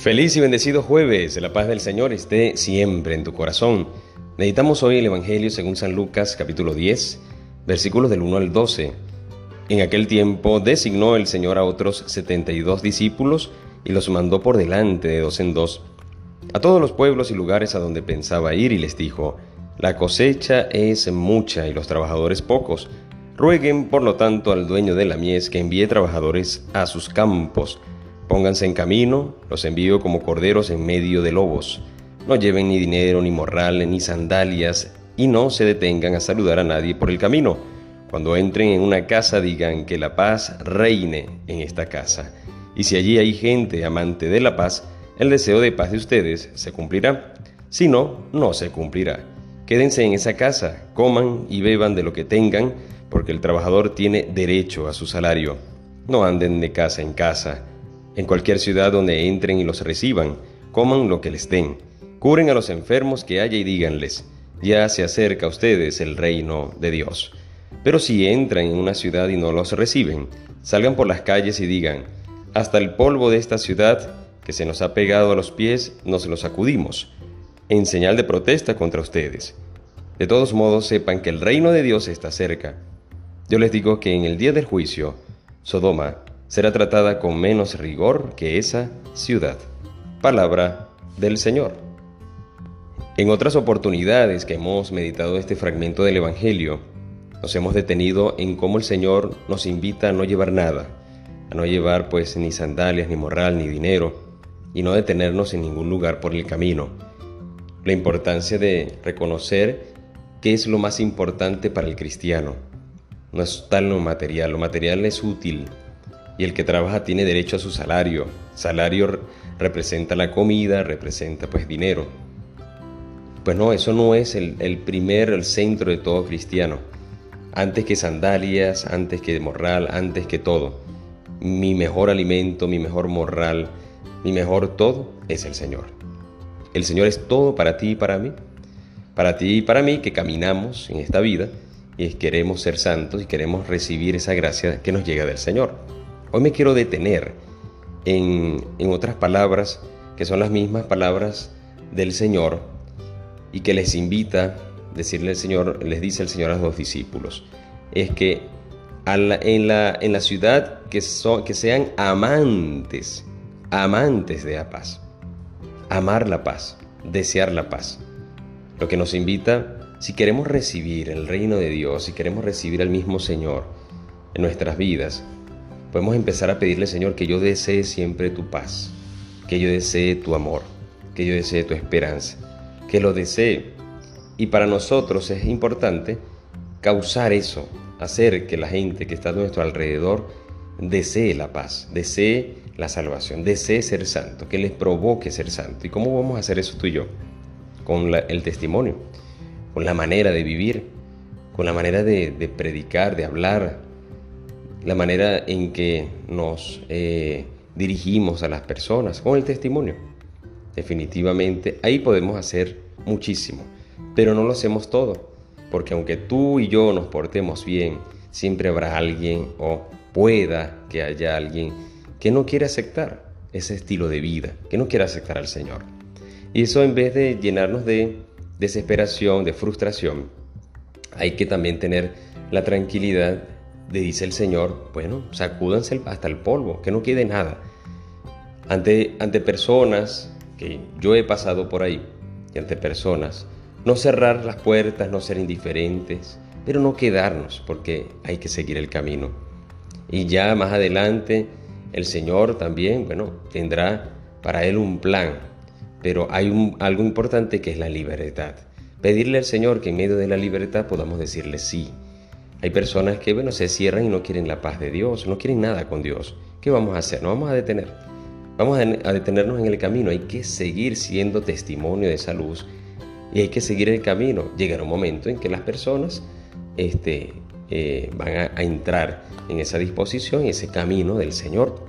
Feliz y bendecido jueves, la paz del Señor esté siempre en tu corazón. Meditamos hoy el Evangelio según San Lucas capítulo 10, versículos del 1 al 12. En aquel tiempo designó el Señor a otros 72 discípulos y los mandó por delante de dos en dos a todos los pueblos y lugares a donde pensaba ir y les dijo, la cosecha es mucha y los trabajadores pocos. Rueguen, por lo tanto, al dueño de la mies que envíe trabajadores a sus campos. Pónganse en camino, los envío como corderos en medio de lobos. No lleven ni dinero, ni morral, ni sandalias, y no se detengan a saludar a nadie por el camino. Cuando entren en una casa digan que la paz reine en esta casa. Y si allí hay gente amante de la paz, el deseo de paz de ustedes se cumplirá. Si no, no se cumplirá. Quédense en esa casa, coman y beban de lo que tengan, porque el trabajador tiene derecho a su salario. No anden de casa en casa en cualquier ciudad donde entren y los reciban, coman lo que les den, curen a los enfermos que haya y díganles, ya se acerca a ustedes el reino de Dios. Pero si entran en una ciudad y no los reciben, salgan por las calles y digan, hasta el polvo de esta ciudad que se nos ha pegado a los pies nos lo sacudimos, en señal de protesta contra ustedes. De todos modos, sepan que el reino de Dios está cerca. Yo les digo que en el día del juicio, Sodoma será tratada con menos rigor que esa ciudad. Palabra del Señor. En otras oportunidades que hemos meditado este fragmento del Evangelio, nos hemos detenido en cómo el Señor nos invita a no llevar nada, a no llevar pues ni sandalias, ni morral, ni dinero, y no detenernos en ningún lugar por el camino. La importancia de reconocer qué es lo más importante para el cristiano. No es tal lo material, lo material es útil, y el que trabaja tiene derecho a su salario. Salario representa la comida, representa pues dinero. Pues no, eso no es el, primer, el centro de todo cristiano. Antes que sandalias, antes que morral, antes que todo. Mi mejor alimento, mi mejor morral, mi mejor todo es el Señor. El Señor es todo para ti y para mí. Para ti y para mí que caminamos en esta vida y queremos ser santos y queremos recibir esa gracia que nos llega del Señor. Hoy me quiero detener en, otras palabras que son las mismas palabras del Señor y que les invita, decirle el Señor, les dice el Señor a los discípulos, es que en, la, en la ciudad que, son, que sean amantes, amantes de la paz, amar la paz, desear la paz. Lo que nos invita, si queremos recibir el reino de Dios, si queremos recibir al mismo Señor en nuestras vidas, podemos empezar a pedirle, Señor, que yo desee siempre tu paz, que yo desee tu amor, que yo desee tu esperanza, que lo desee. Y para nosotros es importante causar eso, hacer que la gente que está a nuestro alrededor desee la paz, desee la salvación, desee ser santo, que les provoque ser santo. ¿Y cómo vamos a hacer eso tú y yo? Con el testimonio, con la manera de vivir, con la manera de, de predicar, de hablar, la manera en que nos eh, dirigimos a las personas con el testimonio. Definitivamente ahí podemos hacer muchísimo, pero no lo hacemos todo, porque aunque tú y yo nos portemos bien, siempre habrá alguien o pueda que haya alguien que no quiere aceptar ese estilo de vida, que no quiere aceptar al Señor. Y eso en vez de llenarnos de desesperación, de frustración, hay que también tener la tranquilidad le dice el Señor, bueno, sacúdanse hasta el polvo, que no quede nada. Ante, ante personas, que yo he pasado por ahí, y ante personas, no cerrar las puertas, no ser indiferentes, pero no quedarnos, porque hay que seguir el camino. Y ya más adelante, el Señor también, bueno, tendrá para Él un plan, pero hay un, algo importante que es la libertad. Pedirle al Señor que en medio de la libertad podamos decirle sí hay personas que, bueno, se cierran y no quieren la paz de Dios, no quieren nada con Dios. ¿Qué vamos a hacer? No vamos a detener. Vamos a detenernos en el camino. Hay que seguir siendo testimonio de esa luz y hay que seguir el camino. Llegará un momento en que las personas este, eh, van a, a entrar en esa disposición, en ese camino del Señor.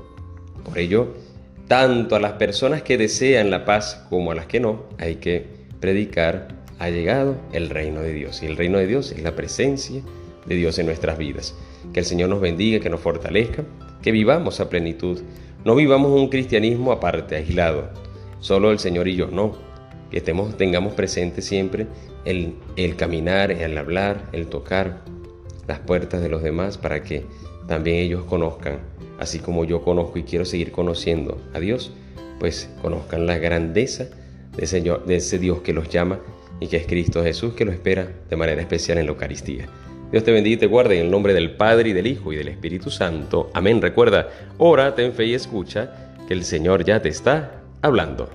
Por ello, tanto a las personas que desean la paz como a las que no, hay que predicar, ha llegado el reino de Dios. Y el reino de Dios es la presencia de Dios en nuestras vidas. Que el Señor nos bendiga, que nos fortalezca. que vivamos a plenitud. No vivamos un cristianismo aparte, aislado. Solo el Señor y yo, no. Que estemos, tengamos presente siempre el, el caminar, el hablar, el tocar las puertas de los demás para que también ellos conozcan, así como yo conozco y quiero seguir conociendo a Dios, pues conozcan la grandeza de ese, de ese Dios que los llama y que es Cristo Jesús que lo espera de manera especial en la Eucaristía. Dios te bendiga y te guarde en el nombre del Padre y del Hijo y del Espíritu Santo. Amén. Recuerda, ora, ten fe y escucha que el Señor ya te está hablando.